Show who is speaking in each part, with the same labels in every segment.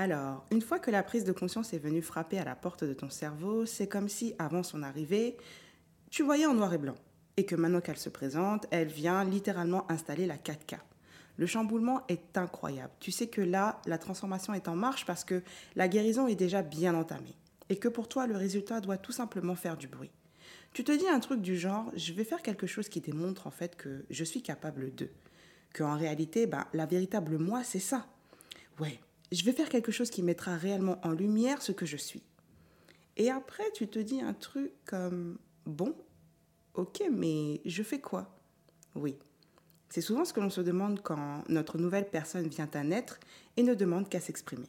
Speaker 1: Alors, une fois que la prise de conscience est venue frapper à la porte de ton cerveau, c'est comme si, avant son arrivée, tu voyais en noir et blanc. Et que maintenant qu'elle se présente, elle vient littéralement installer la 4K. Le chamboulement est incroyable. Tu sais que là, la transformation est en marche parce que la guérison est déjà bien entamée. Et que pour toi, le résultat doit tout simplement faire du bruit. Tu te dis un truc du genre, je vais faire quelque chose qui démontre en fait que je suis capable de. Que en réalité, ben, la véritable moi, c'est ça. Ouais, je vais faire quelque chose qui mettra réellement en lumière ce que je suis. Et après, tu te dis un truc comme, bon, ok, mais je fais quoi? Oui. C'est souvent ce que l'on se demande quand notre nouvelle personne vient à naître et ne demande qu'à s'exprimer.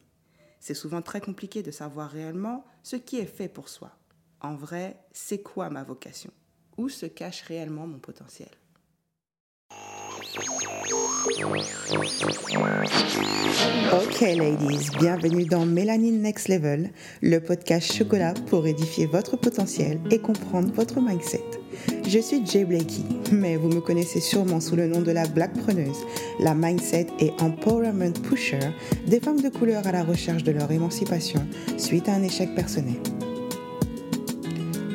Speaker 1: C'est souvent très compliqué de savoir réellement ce qui est fait pour soi. En vrai, c'est quoi ma vocation? Où se cache réellement mon potentiel? Ok ladies, bienvenue dans Mélanine Next Level, le podcast chocolat pour édifier votre potentiel et comprendre votre mindset. Je suis Jay Blakey, mais vous me connaissez sûrement sous le nom de la Black Preneuse, la mindset et empowerment pusher des femmes de couleur à la recherche de leur émancipation suite à un échec personnel.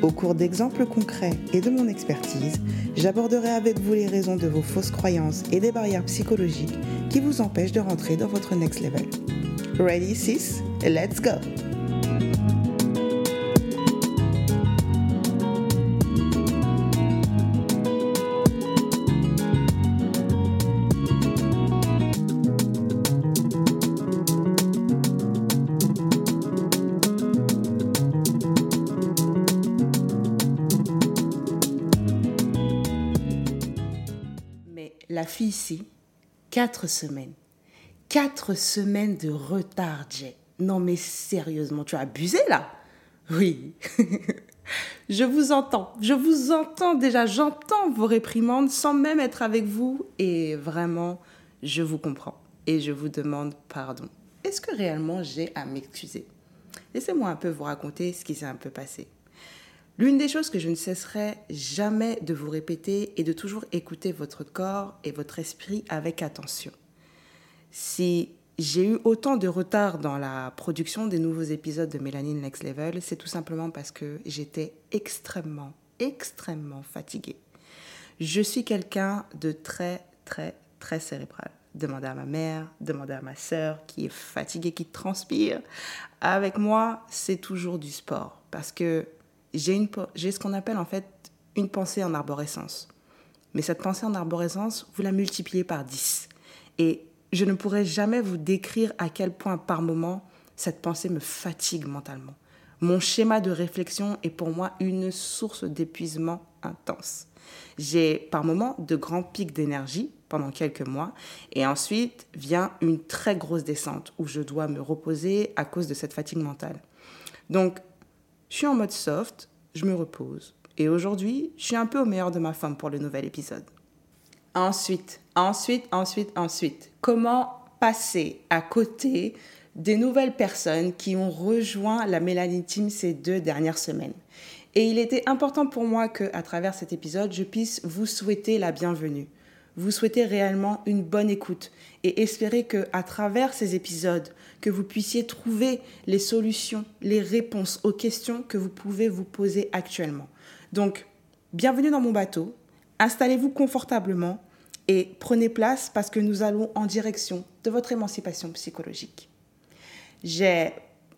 Speaker 1: Au cours d'exemples concrets et de mon expertise, j'aborderai avec vous les raisons de vos fausses croyances et des barrières psychologiques qui vous empêchent de rentrer dans votre next level. Ready, sis? Let's go! Fille ici, quatre semaines. Quatre semaines de retard, Jay. Non mais sérieusement, tu as abusé là Oui. je vous entends. Je vous entends déjà. J'entends vos réprimandes sans même être avec vous. Et vraiment, je vous comprends. Et je vous demande pardon. Est-ce que réellement j'ai à m'excuser Laissez-moi un peu vous raconter ce qui s'est un peu passé. L'une des choses que je ne cesserai jamais de vous répéter est de toujours écouter votre corps et votre esprit avec attention. Si j'ai eu autant de retard dans la production des nouveaux épisodes de Mélanine Next Level, c'est tout simplement parce que j'étais extrêmement, extrêmement fatiguée. Je suis quelqu'un de très, très, très cérébral. Demandez à ma mère, demandez à ma sœur qui est fatiguée, qui transpire. Avec moi, c'est toujours du sport parce que j'ai ce qu'on appelle en fait une pensée en arborescence. Mais cette pensée en arborescence, vous la multipliez par 10. Et je ne pourrais jamais vous décrire à quel point par moment cette pensée me fatigue mentalement. Mon schéma de réflexion est pour moi une source d'épuisement intense. J'ai par moments de grands pics d'énergie pendant quelques mois et ensuite vient une très grosse descente où je dois me reposer à cause de cette fatigue mentale. Donc je suis en mode soft, je me repose. Et aujourd'hui, je suis un peu au meilleur de ma femme pour le nouvel épisode. Ensuite, ensuite, ensuite, ensuite, comment passer à côté des nouvelles personnes qui ont rejoint la Mélanie Team ces deux dernières semaines? Et il était important pour moi que, à travers cet épisode, je puisse vous souhaiter la bienvenue vous souhaitez réellement une bonne écoute et espérer que à travers ces épisodes que vous puissiez trouver les solutions, les réponses aux questions que vous pouvez vous poser actuellement. Donc, bienvenue dans mon bateau. Installez-vous confortablement et prenez place parce que nous allons en direction de votre émancipation psychologique. J'ai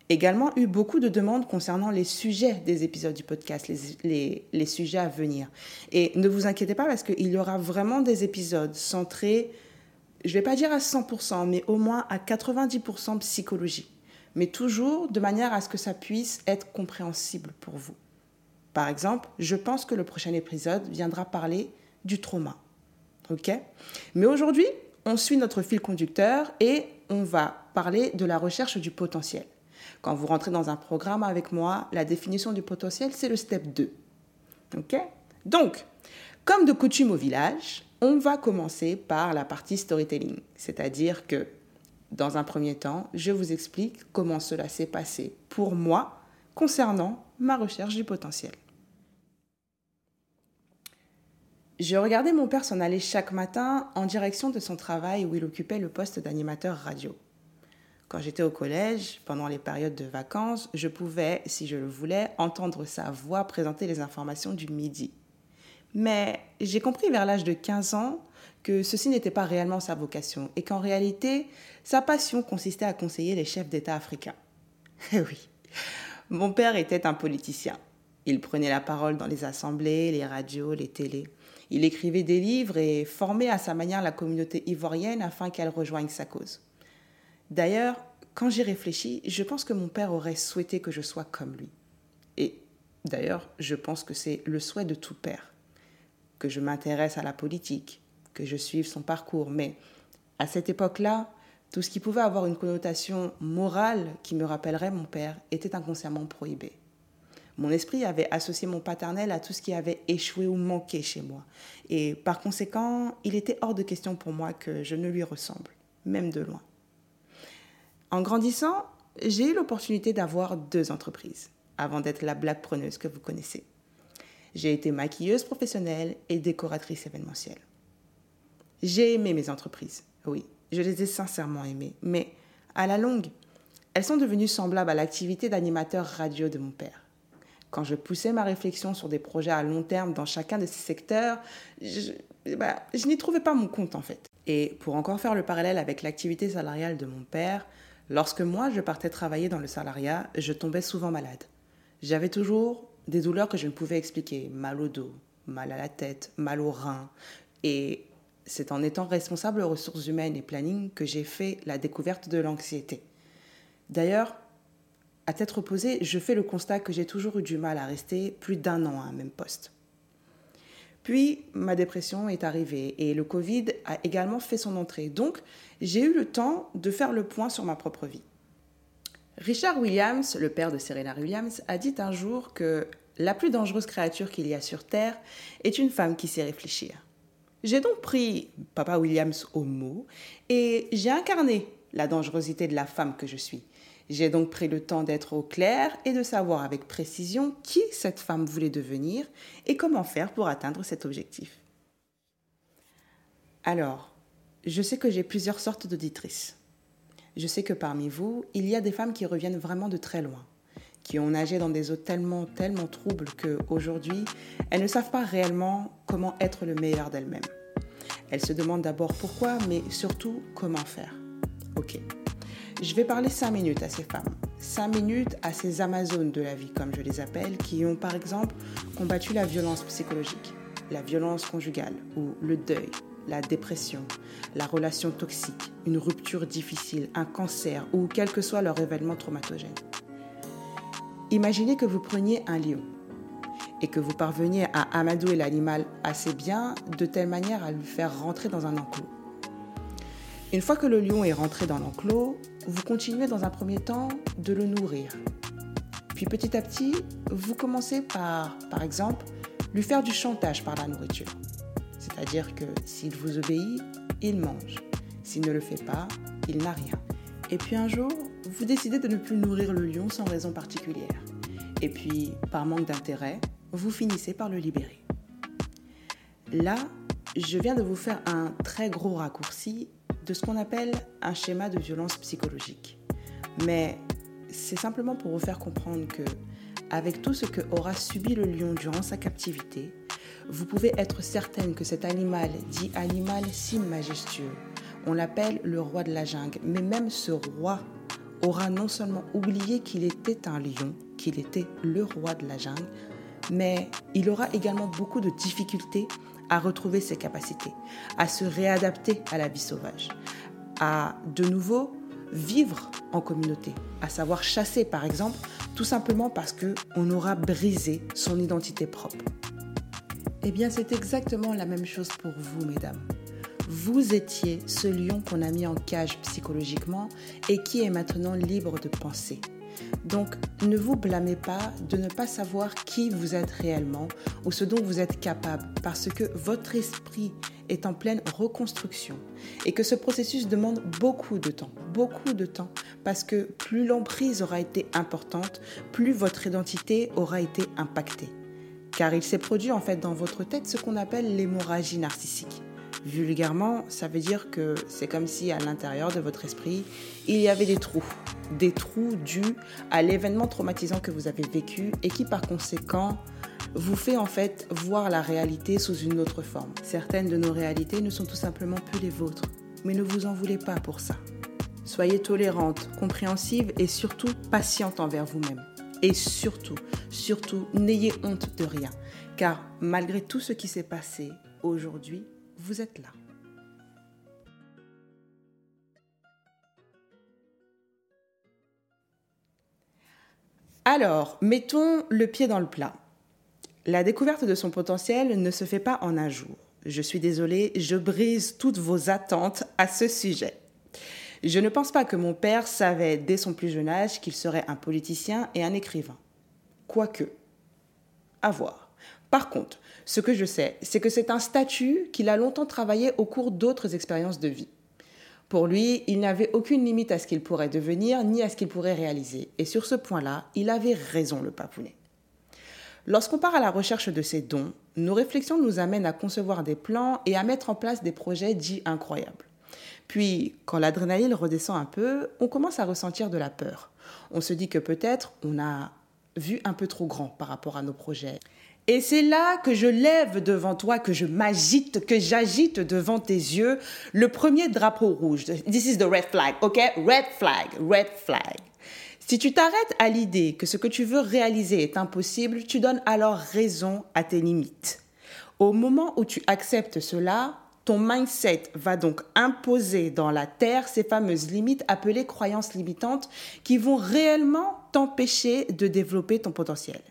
Speaker 1: également eu beaucoup de demandes concernant les sujets des épisodes du podcast, les, sujets à venir. Et ne vous inquiétez pas parce qu'il y aura vraiment des épisodes centrés, je ne vais pas dire à 100%, mais au moins à 90% psychologie. Mais toujours de manière à ce que ça puisse être compréhensible pour vous. Par exemple, je pense que le prochain épisode viendra parler du trauma. OK? Mais aujourd'hui, on suit notre fil conducteur et on va parler de la recherche du potentiel. Quand vous rentrez dans un programme avec moi, la définition du potentiel, c'est le step 2. OK? Donc, comme de coutume au village, on va commencer par la partie storytelling. C'est-à-dire que, dans un premier temps, je vous explique comment cela s'est passé pour moi concernant ma recherche du potentiel. Je regardais mon père s'en aller chaque matin en direction de son travail où il occupait le poste d'animateur radio. Quand j'étais au collège, pendant les périodes de vacances, je pouvais, si je le voulais, entendre sa voix présenter les informations du midi. Mais j'ai compris vers l'âge de 15 ans que ceci n'était pas réellement sa vocation et qu'en réalité, sa passion consistait à conseiller les chefs d'État africains. Eh oui, mon père était un politicien. Il prenait la parole dans les assemblées, les radios, les télés. Il écrivait des livres et formait à sa manière la communauté ivoirienne afin qu'elle rejoigne sa cause. D'ailleurs, quand j'y réfléchis, je pense que mon père aurait souhaité que je sois comme lui. Et d'ailleurs, je pense que c'est le souhait de tout père, que je m'intéresse à la politique, que je suive son parcours. Mais à cette époque-là, tout ce qui pouvait avoir une connotation morale qui me rappellerait mon père était inconsciemment prohibé. Mon esprit avait associé mon paternel à tout ce qui avait échoué ou manqué chez moi. Et par conséquent, il était hors de question pour moi que je ne lui ressemble, même de loin. En grandissant, j'ai eu l'opportunité d'avoir deux entreprises avant d'être la blague preneuse que vous connaissez. J'ai été maquilleuse professionnelle et décoratrice événementielle. J'ai aimé mes entreprises, oui, je les ai sincèrement aimées, mais à la longue, elles sont devenues semblables à l'activité d'animateur radio de mon père. Quand je poussais ma réflexion sur des projets à long terme dans chacun de ces secteurs, je, bah, je n'y trouvais pas mon compte en fait. Et pour encore faire le parallèle avec l'activité salariale de mon père, lorsque moi je partais travailler dans le salariat, je tombais souvent malade. J'avais toujours des douleurs que je ne pouvais expliquer, mal au dos, mal à la tête, mal au rein. Et c'est en étant responsable ressources humaines et planning que j'ai fait la découverte de l'anxiété. D'ailleurs, à tête reposée, je fais le constat que j'ai toujours eu du mal à rester plus d'un an à un même poste. Puis, ma dépression est arrivée et le Covid a également fait son entrée. Donc, j'ai eu le temps de faire le point sur ma propre vie. Richard Williams, le père de Serena Williams, a dit un jour que la plus dangereuse créature qu'il y a sur Terre est une femme qui sait réfléchir. J'ai donc pris Papa Williams au mot et j'ai incarné la dangerosité de la femme que je suis. J'ai donc pris le temps d'être au clair et de savoir avec précision qui cette femme voulait devenir et comment faire pour atteindre cet objectif. Alors, je sais que j'ai plusieurs sortes d'auditrices. Je sais que parmi vous, il y a des femmes qui reviennent vraiment de très loin qui ont nagé dans des eaux tellement, tellement troubles qu'aujourd'hui, elles ne savent pas réellement comment être le meilleur d'elles-mêmes. Elles se demandent d'abord pourquoi, mais surtout comment faire. Ok. Je vais parler cinq minutes à ces femmes. Cinq minutes à ces Amazones de la vie, comme je les appelle, qui ont par exemple combattu la violence psychologique, la violence conjugale ou le deuil, la dépression, la relation toxique, une rupture difficile, un cancer ou quel que soit leur événement traumatogène. Imaginez que vous preniez un lion et que vous parveniez à amadouer l'animal assez bien de telle manière à le faire rentrer dans un enclos. Une fois que le lion est rentré dans l'enclos, vous continuez dans un premier temps de le nourrir. Puis petit à petit, vous commencez par, par exemple, lui faire du chantage par la nourriture. C'est-à-dire que s'il vous obéit, il mange. S'il ne le fait pas, il n'a rien. Et puis un jour, vous décidez de ne plus nourrir le lion sans raison particulière. Et puis, par manque d'intérêt, vous finissez par le libérer. Là, je viens de vous faire un très gros raccourci de ce qu'on appelle un schéma de violence psychologique. Mais c'est simplement pour vous faire comprendre que, avec tout ce que aura subi le lion durant sa captivité, vous pouvez être certaine que cet animal, dit animal si majestueux, on l'appelle le roi de la jungle. Mais même ce roi aura non seulement oublié qu'il était un lion, qu'il était le roi de la jungle, mais il aura également beaucoup de difficultés à retrouver ses capacités, à se réadapter à la vie sauvage, à de nouveau vivre en communauté, à savoir chasser par exemple, tout simplement parce que on aura brisé son identité propre. Eh bien, c'est exactement la même chose pour vous, mesdames vous étiez ce lion qu'on a mis en cage psychologiquement et qui est maintenant libre de penser. Donc ne vous blâmez pas de ne pas savoir qui vous êtes réellement ou ce dont vous êtes capable parce que votre esprit est en pleine reconstruction et que ce processus demande beaucoup de temps, beaucoup de temps parce que plus l'emprise aura été importante, plus votre identité aura été impactée. Car il s'est produit en fait dans votre tête ce qu'on appelle l'hémorragie narcissique Vulgairement, ça veut dire que c'est comme si à l'intérieur de votre esprit, il y avait des trous. Des trous dus à l'événement traumatisant que vous avez vécu et qui par conséquent vous fait en fait voir la réalité sous une autre forme. Certaines de nos réalités ne sont tout simplement plus les vôtres, mais ne vous en voulez pas pour ça. Soyez tolérante, compréhensive et surtout patiente envers vous-même. Et surtout, surtout, n'ayez honte de rien, car malgré tout ce qui s'est passé, aujourd'hui, vous êtes là. Alors, mettons le pied dans le plat. La découverte de son potentiel ne se fait pas en un jour. Je suis désolée, je brise toutes vos attentes à ce sujet. Je ne pense pas que mon père savait dès son plus jeune âge qu'il serait un politicien et un écrivain. Quoique. À voir. Par contre, ce que je sais, c'est que c'est un statut qu'il a longtemps travaillé au cours d'autres expériences de vie. Pour lui, il n'avait aucune limite à ce qu'il pourrait devenir ni à ce qu'il pourrait réaliser. Et sur ce point-là, il avait raison, le papounet. Lorsqu'on part à la recherche de ces dons, nos réflexions nous amènent à concevoir des plans et à mettre en place des projets dits incroyables. Puis, quand l'adrénaline redescend un peu, on commence à ressentir de la peur. On se dit que peut-être on a vu un peu trop grand par rapport à nos projets. Et c'est là que je lève devant toi, que je m'agite, que j'agite devant tes yeux le premier drapeau rouge. This is the red flag, ok? Red flag, red flag. Si tu t'arrêtes à l'idée que ce que tu veux réaliser est impossible, tu donnes alors raison à tes limites. Au moment où tu acceptes cela, ton mindset va donc imposer dans la terre ces fameuses limites appelées croyances limitantes qui vont réellement t'empêcher de développer ton potentiel.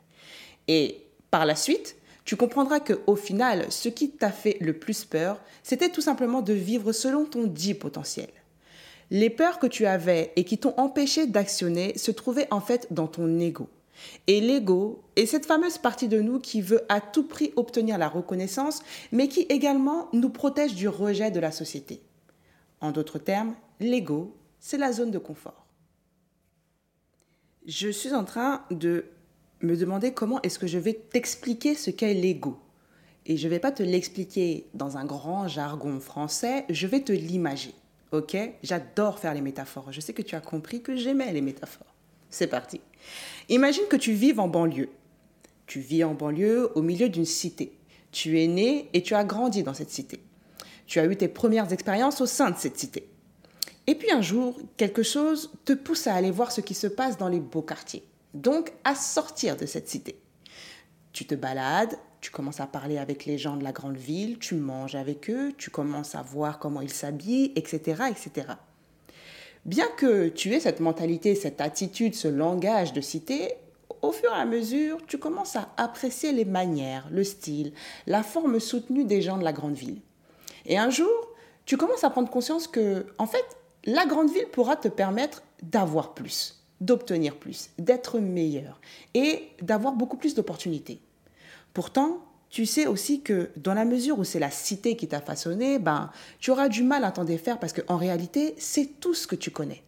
Speaker 1: Et par la suite, tu comprendras que au final, ce qui t'a fait le plus peur, c'était tout simplement de vivre selon ton dit potentiel. Les peurs que tu avais et qui t'ont empêché d'actionner se trouvaient en fait dans ton ego. Et l'ego est cette fameuse partie de nous qui veut à tout prix obtenir la reconnaissance, mais qui également nous protège du rejet de la société. En d'autres termes, l'ego, c'est la zone de confort. Je suis en train de me demander comment est-ce que je vais t'expliquer ce qu'est l'ego. Et je ne vais pas te l'expliquer dans un grand jargon français, je vais te l'imager. Ok? J'adore faire les métaphores. Je sais que tu as compris que j'aimais les métaphores. C'est parti. Imagine que tu vives en banlieue. Tu vis en banlieue au milieu d'une cité. Tu es né et tu as grandi dans cette cité. Tu as eu tes premières expériences au sein de cette cité. Et puis un jour, quelque chose te pousse à aller voir ce qui se passe dans les beaux quartiers donc à sortir de cette cité. Tu te balades, tu commences à parler avec les gens de la grande ville, tu manges avec eux, tu commences à voir comment ils s'habillent, etc., etc. Bien que tu aies cette mentalité, cette attitude, ce langage de cité, au fur et à mesure, tu commences à apprécier les manières, le style, la forme soutenue des gens de la grande ville. Et un jour, tu commences à prendre conscience que, en fait, la grande ville pourra te permettre d'avoir plus d'obtenir plus, d'être meilleur et d'avoir beaucoup plus d'opportunités. Pourtant, tu sais aussi que dans la mesure où c'est la cité qui t'a façonné, ben, tu auras du mal à t'en défaire parce qu'en réalité, c'est tout ce que tu connais.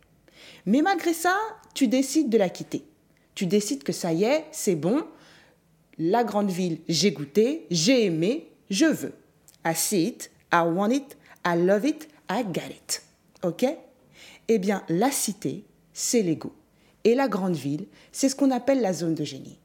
Speaker 1: Mais malgré ça, tu décides de la quitter. Tu décides que ça y est, c'est bon, la grande ville, j'ai goûté, j'ai aimé, je veux. I see it, I want it, I love it, I get it. OK? Eh bien, la cité, c'est l'ego. Et la grande ville, c'est ce qu'on appelle la zone de génie.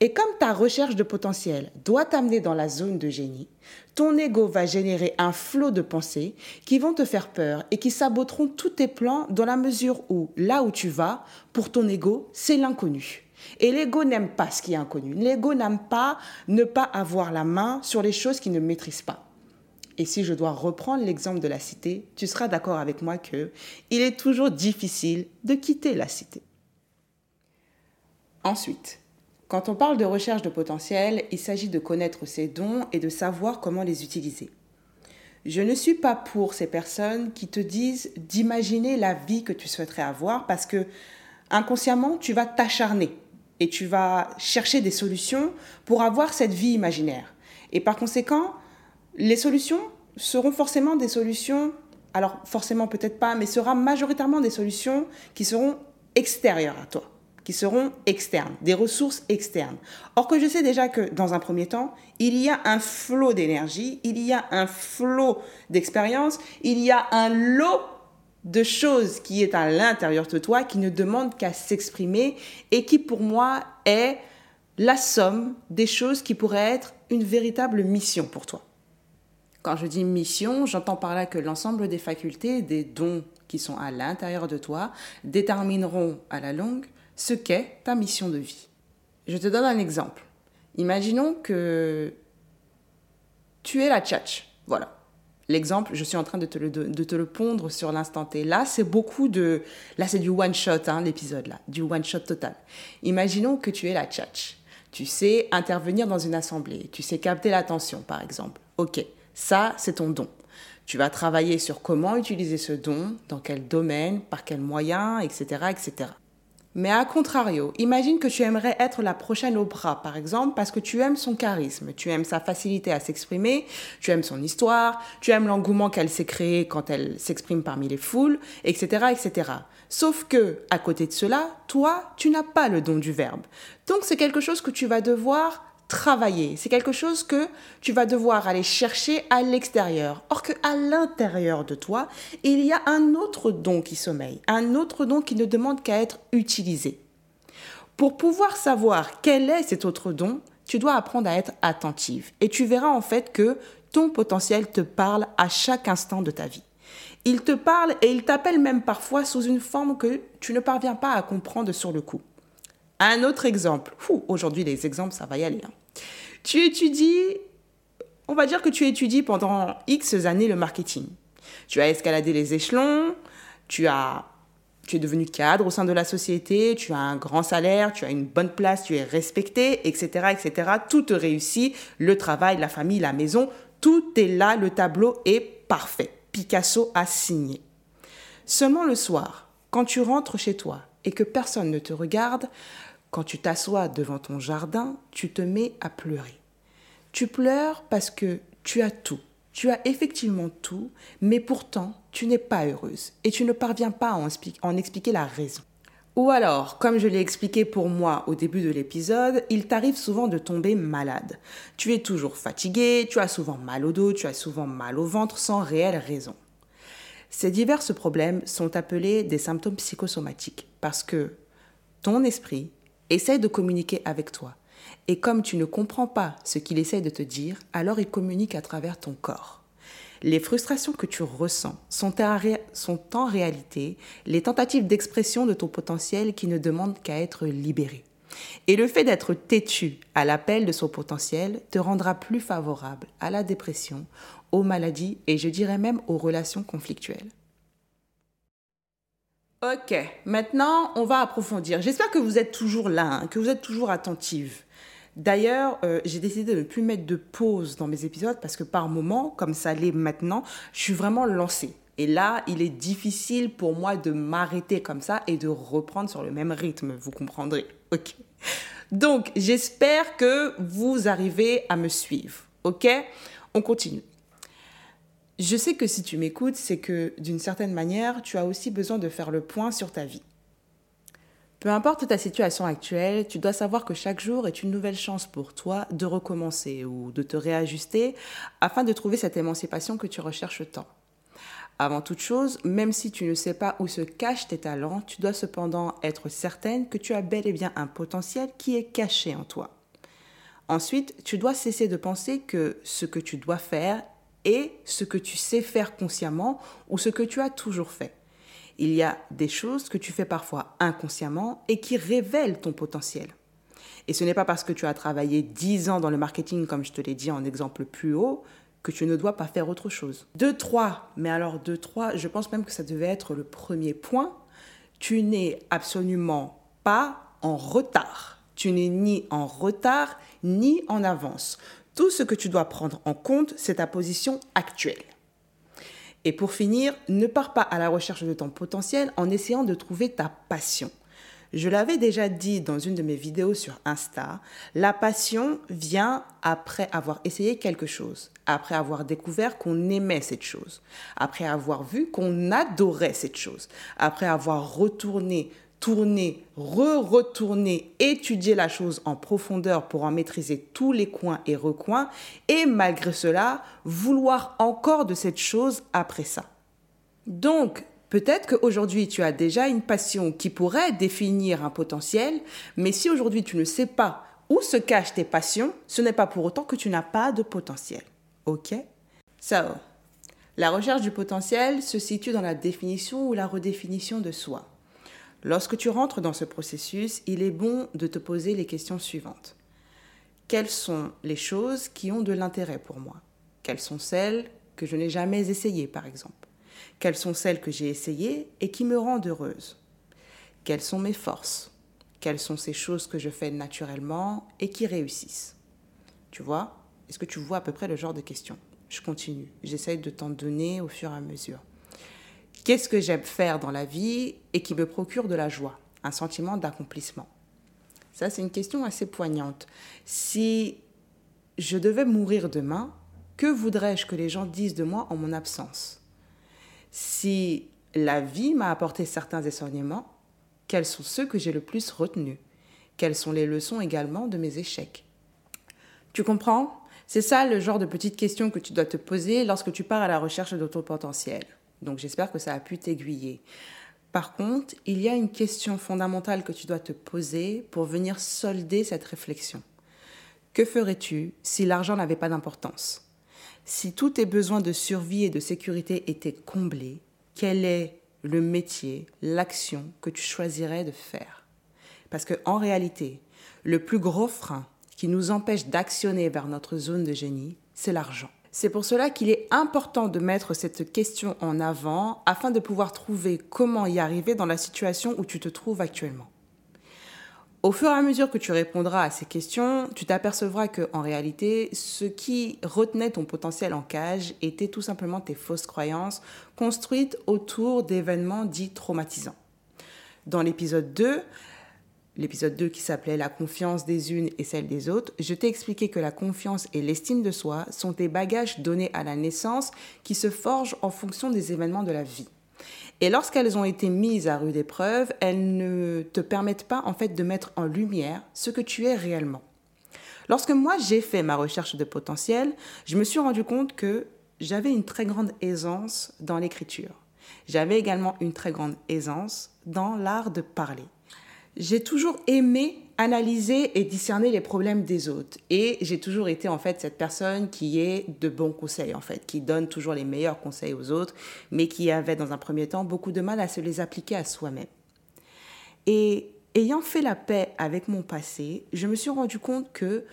Speaker 1: Et comme ta recherche de potentiel doit t'amener dans la zone de génie, ton ego va générer un flot de pensées qui vont te faire peur et qui saboteront tous tes plans dans la mesure où là où tu vas, pour ton ego, c'est l'inconnu. Et l'ego n'aime pas ce qui est inconnu. L'ego n'aime pas ne pas avoir la main sur les choses qu'il ne maîtrise pas. Et si je dois reprendre l'exemple de la cité, tu seras d'accord avec moi que il est toujours difficile de quitter la cité. Ensuite, quand on parle de recherche de potentiel, il s'agit de connaître ses dons et de savoir comment les utiliser. Je ne suis pas pour ces personnes qui te disent d'imaginer la vie que tu souhaiterais avoir parce que inconsciemment, tu vas t'acharner et tu vas chercher des solutions pour avoir cette vie imaginaire. Et par conséquent, les solutions seront forcément des solutions, alors forcément peut-être pas, mais sera majoritairement des solutions qui seront extérieures à toi qui seront externes, des ressources externes. Or que je sais déjà que dans un premier temps, il y a un flot d'énergie, il y a un flot d'expérience, il y a un lot de choses qui est à l'intérieur de toi, qui ne demande qu'à s'exprimer et qui pour moi est la somme des choses qui pourraient être une véritable mission pour toi. Quand je dis mission, j'entends par là que l'ensemble des facultés, des dons qui sont à l'intérieur de toi, détermineront à la longue ce qu'est ta mission de vie. Je te donne un exemple. Imaginons que tu es la tchatch. Voilà. L'exemple, je suis en train de te le, de te le pondre sur l'instant T. Là, c'est beaucoup de... Là, c'est du one-shot, hein, l'épisode, là. Du one-shot total. Imaginons que tu es la tchatch. Tu sais intervenir dans une assemblée. Tu sais capter l'attention, par exemple. OK, ça, c'est ton don. Tu vas travailler sur comment utiliser ce don, dans quel domaine, par quels moyens, etc., etc. Mais à contrario, imagine que tu aimerais être la prochaine Oprah, par exemple, parce que tu aimes son charisme, tu aimes sa facilité à s'exprimer, tu aimes son histoire, tu aimes l'engouement qu'elle s'est créé quand elle s'exprime parmi les foules, etc., etc. Sauf que, à côté de cela, toi, tu n'as pas le don du verbe. Donc c'est quelque chose que tu vas devoir travailler. C'est quelque chose que tu vas devoir aller chercher à l'extérieur. Or que à l'intérieur de toi, il y a un autre don qui sommeille, un autre don qui ne demande qu'à être utilisé. Pour pouvoir savoir quel est cet autre don, tu dois apprendre à être attentive et tu verras en fait que ton potentiel te parle à chaque instant de ta vie. Il te parle et il t'appelle même parfois sous une forme que tu ne parviens pas à comprendre sur le coup. Un autre exemple. Aujourd'hui, les exemples, ça va y aller. Hein. Tu étudies, on va dire que tu étudies pendant X années le marketing. Tu as escaladé les échelons, tu as tu es devenu cadre au sein de la société, tu as un grand salaire, tu as une bonne place, tu es respecté, etc., etc. Tout te réussit, le travail, la famille, la maison, tout est là, le tableau est parfait. Picasso a signé. Seulement le soir, quand tu rentres chez toi et que personne ne te regarde, quand tu t'assois devant ton jardin, tu te mets à pleurer. Tu pleures parce que tu as tout. Tu as effectivement tout, mais pourtant, tu n'es pas heureuse et tu ne parviens pas à en, expliquer la raison. Ou alors, comme je l'ai expliqué pour moi au début de l'épisode, il t'arrive souvent de tomber malade. Tu es toujours fatigué, tu as souvent mal au dos, tu as souvent mal au ventre sans réelle raison. Ces divers problèmes sont appelés des symptômes psychosomatiques parce que ton esprit, essaye de communiquer avec toi. Et comme tu ne comprends pas ce qu'il essaie de te dire, alors il communique à travers ton corps. Les frustrations que tu ressens sont, sont en réalité les tentatives d'expression de ton potentiel qui ne demandent qu'à être libérées. Et le fait d'être têtu à l'appel de son potentiel te rendra plus favorable à la dépression, aux maladies et je dirais même aux relations conflictuelles. Ok, maintenant on va approfondir. J'espère que vous êtes toujours là, hein, que vous êtes toujours attentive. D'ailleurs, euh, j'ai décidé de ne plus mettre de pause dans mes épisodes parce que par moment, comme ça l'est maintenant, je suis vraiment lancée. Et là, il est difficile pour moi de m'arrêter comme ça et de reprendre sur le même rythme, vous comprendrez. Ok. Donc, j'espère que vous arrivez à me suivre. Ok? On continue. Je sais que si tu m'écoutes, c'est que d'une certaine manière, tu as aussi besoin de faire le point sur ta vie. Peu importe ta situation actuelle, tu dois savoir que chaque jour est une nouvelle chance pour toi de recommencer ou de te réajuster afin de trouver cette émancipation que tu recherches tant. Avant toute chose, même si tu ne sais pas où se cachent tes talents, tu dois cependant être certaine que tu as bel et bien un potentiel qui est caché en toi. Ensuite, tu dois cesser de penser que ce que tu dois faire et ce que tu sais faire consciemment ou ce que tu as toujours fait. Il y a des choses que tu fais parfois inconsciemment et qui révèlent ton potentiel. Et ce n'est pas parce que tu as travaillé 10 ans dans le marketing, comme je te l'ai dit en exemple plus haut, que tu ne dois pas faire autre chose. Deux, trois, mais alors deux, trois, je pense même que ça devait être le premier point. Tu n'es absolument pas en retard. Tu n'es ni en retard ni en avance. Tout ce que tu dois prendre en compte, c'est ta position actuelle. Et pour finir, ne pars pas à la recherche de ton potentiel en essayant de trouver ta passion. Je l'avais déjà dit dans une de mes vidéos sur Insta, la passion vient après avoir essayé quelque chose, après avoir découvert qu'on aimait cette chose, après avoir vu qu'on adorait cette chose, après avoir retourné tourner, re-retourner, étudier la chose en profondeur pour en maîtriser tous les coins et recoins, et malgré cela, vouloir encore de cette chose après ça. Donc, peut-être qu'aujourd'hui, tu as déjà une passion qui pourrait définir un potentiel, mais si aujourd'hui tu ne sais pas où se cachent tes passions, ce n'est pas pour autant que tu n'as pas de potentiel. OK? Ça, la recherche du potentiel se situe dans la définition ou la redéfinition de soi. Lorsque tu rentres dans ce processus, il est bon de te poser les questions suivantes. Quelles sont les choses qui ont de l'intérêt pour moi? Quelles sont celles que je n'ai jamais essayées, par exemple? Quelles sont celles que j'ai essayées et qui me rendent heureuse? Quelles sont mes forces? Quelles sont ces choses que je fais naturellement et qui réussissent? Tu vois? Est-ce que tu vois à peu près le genre de questions? Je continue. J'essaye de t'en donner au fur et à mesure. Qu'est-ce que j'aime faire dans la vie et qui me procure de la joie, un sentiment d'accomplissement? Ça, c'est une question assez poignante. Si je devais mourir demain, que voudrais-je que les gens disent de moi en mon absence? Si la vie m'a apporté certains enseignements, quels sont ceux que j'ai le plus retenus? Quelles sont les leçons également de mes échecs? Tu comprends? C'est ça le genre de petites questions que tu dois te poser lorsque tu pars à la recherche de ton potentiel. Donc j'espère que ça a pu t'aiguiller. Par contre, il y a une question fondamentale que tu dois te poser pour venir solder cette réflexion. Que ferais-tu si l'argent n'avait pas d'importance? Si tous tes besoins de survie et de sécurité étaient comblés, quel est le métier, l'action que tu choisirais de faire? Parce que en réalité, le plus gros frein qui nous empêche d'actionner vers notre zone de génie, c'est l'argent. C'est pour cela qu'il est important de mettre cette question en avant afin de pouvoir trouver comment y arriver dans la situation où tu te trouves actuellement. Au fur et à mesure que tu répondras à ces questions, tu t'apercevras que en réalité, ce qui retenait ton potentiel en cage était tout simplement tes fausses croyances construites autour d'événements dits traumatisants. Dans l'épisode 2, l'épisode 2 qui s'appelait La confiance des unes et celle des autres, je t'ai expliqué que la confiance et l'estime de soi sont des bagages donnés à la naissance qui se forgent en fonction des événements de la vie. Et lorsqu'elles ont été mises à rude épreuve, elles ne te permettent pas en fait de mettre en lumière ce que tu es réellement. Lorsque moi j'ai fait ma recherche de potentiel, je me suis rendu compte que j'avais une très grande aisance dans l'écriture. J'avais également une très grande aisance dans l'art de parler j'ai toujours aimé analyser et discerner les problèmes des autres. Et j'ai toujours été en fait cette personne qui est de bons conseils en fait, qui donne toujours les meilleurs conseils aux autres, mais qui avait dans un premier temps beaucoup de mal à se les appliquer à soi-même. Et ayant fait la paix avec mon passé, je me suis rendu compte que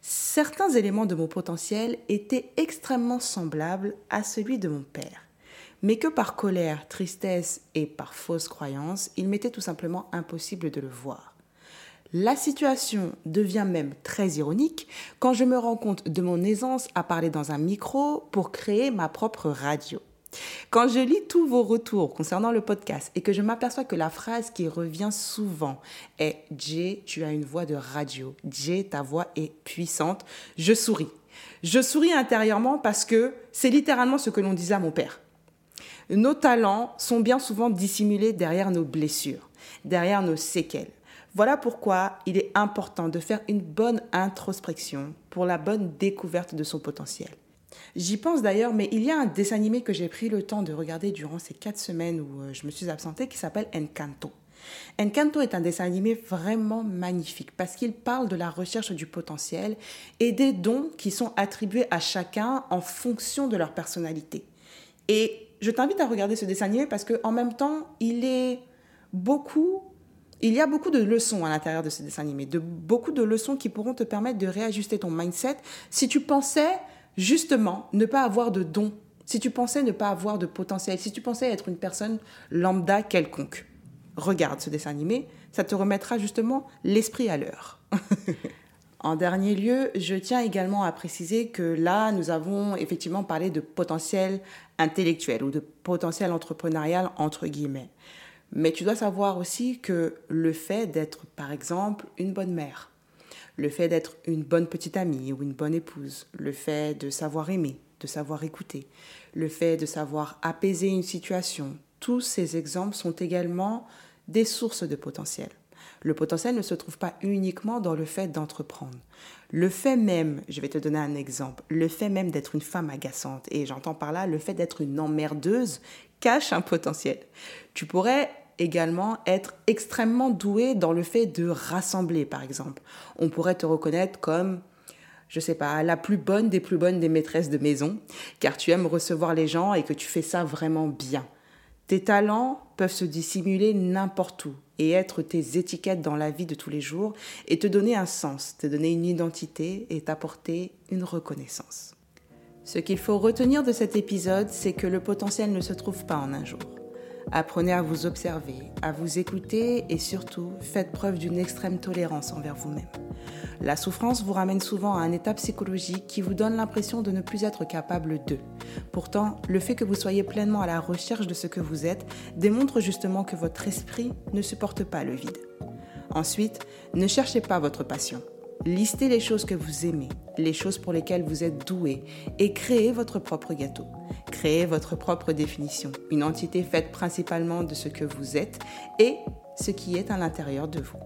Speaker 1: certains éléments de mon potentiel étaient extrêmement semblables à celui de mon père mais que par colère, tristesse et par fausse croyance, il m'était tout simplement impossible de le voir. La situation devient même très ironique quand je me rends compte de mon aisance à parler dans un micro pour créer ma propre radio. Quand je lis tous vos retours concernant le podcast et que je m'aperçois que la phrase qui revient souvent est Jay, tu as une voix de radio. Jay, ta voix est puissante. Je souris. Je souris intérieurement parce que c'est littéralement ce que l'on disait à mon père. Nos talents sont bien souvent dissimulés derrière nos blessures, derrière nos séquelles. Voilà pourquoi il est important de faire une bonne introspection pour la bonne découverte de son potentiel. J'y pense d'ailleurs, mais il y a un dessin animé que j'ai pris le temps de regarder durant ces quatre semaines où euh, je me suis absentée qui s'appelle Encanto. Encanto est un dessin animé vraiment magnifique parce qu'il parle de la recherche du potentiel et des dons qui sont attribués à chacun en fonction de leur personnalité. Et je t'invite à regarder ce dessin animé parce qu'en même temps, il est beaucoup il y a beaucoup de leçons à l'intérieur de ce dessin animé, de beaucoup de leçons qui pourront te permettre de réajuster ton mindset si tu pensais justement ne pas avoir de dons, si tu pensais ne pas avoir de potentiel, si tu pensais être une personne lambda quelconque. Regarde ce dessin animé, ça te remettra justement l'esprit à l'heure. En dernier lieu, je tiens également à préciser que là, nous avons effectivement parlé de potentiel intellectuel ou de potentiel entrepreneurial entre guillemets. Mais tu dois savoir aussi que le fait d'être, par exemple, une bonne mère, le fait d'être une bonne petite amie ou une bonne épouse, le fait de savoir aimer, de savoir écouter, le fait de savoir apaiser une situation, tous ces exemples sont également des sources de potentiel. Le potentiel ne se trouve pas uniquement dans le fait d'entreprendre. Le fait même, je vais te donner un exemple, le fait même d'être une femme agaçante, et j'entends par là le fait d'être une emmerdeuse, cache un potentiel. Tu pourrais également être extrêmement doué dans le fait de rassembler, par exemple. On pourrait te reconnaître comme, je sais pas, la plus bonne des plus bonnes des maîtresses de maison, car tu aimes recevoir les gens et que tu fais ça vraiment bien. Tes talents peuvent se dissimuler n'importe où et être tes étiquettes dans la vie de tous les jours et te donner un sens, te donner une identité et t'apporter une reconnaissance. Ce qu'il faut retenir de cet épisode, c'est que le potentiel ne se trouve pas en un jour. Apprenez à vous observer, à vous écouter et surtout faites preuve d'une extrême tolérance envers vous-même. La souffrance vous ramène souvent à un état psychologique qui vous donne l'impression de ne plus être capable d'eux. Pourtant, le fait que vous soyez pleinement à la recherche de ce que vous êtes démontre justement que votre esprit ne supporte pas le vide. Ensuite, ne cherchez pas votre passion. Listez les choses que vous aimez, les choses pour lesquelles vous êtes doué et créez votre propre gâteau. Créez votre propre définition, une entité faite principalement de ce que vous êtes et ce qui est à l'intérieur de vous.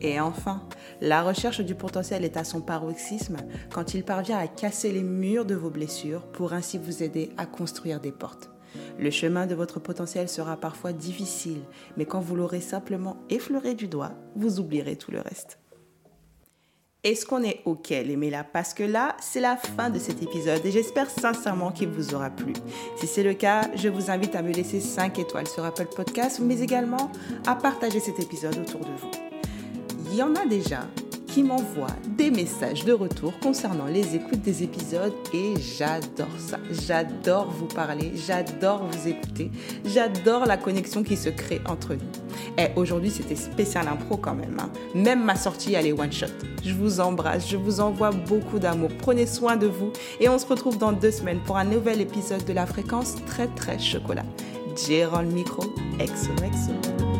Speaker 1: Et enfin, la recherche du potentiel est à son paroxysme quand il parvient à casser les murs de vos blessures pour ainsi vous aider à construire des portes. Le chemin de votre potentiel sera parfois difficile, mais quand vous l'aurez simplement effleuré du doigt, vous oublierez tout le reste. Est-ce qu'on est OK, les mélas Parce que là, c'est la fin de cet épisode et j'espère sincèrement qu'il vous aura plu. Si c'est le cas, je vous invite à me laisser 5 étoiles sur Apple Podcast, mais également à partager cet épisode autour de vous. Il y en a déjà qui m'envoie des messages de retour concernant les écoutes des épisodes et j'adore ça. J'adore vous parler, j'adore vous écouter, j'adore la connexion qui se crée entre nous. Et aujourd'hui, c'était spécial impro quand même. Hein. Même ma sortie, elle est one shot. Je vous embrasse, je vous envoie beaucoup d'amour. Prenez soin de vous et on se retrouve dans deux semaines pour un nouvel épisode de la fréquence très très chocolat. Jérôme Micro, exo exo.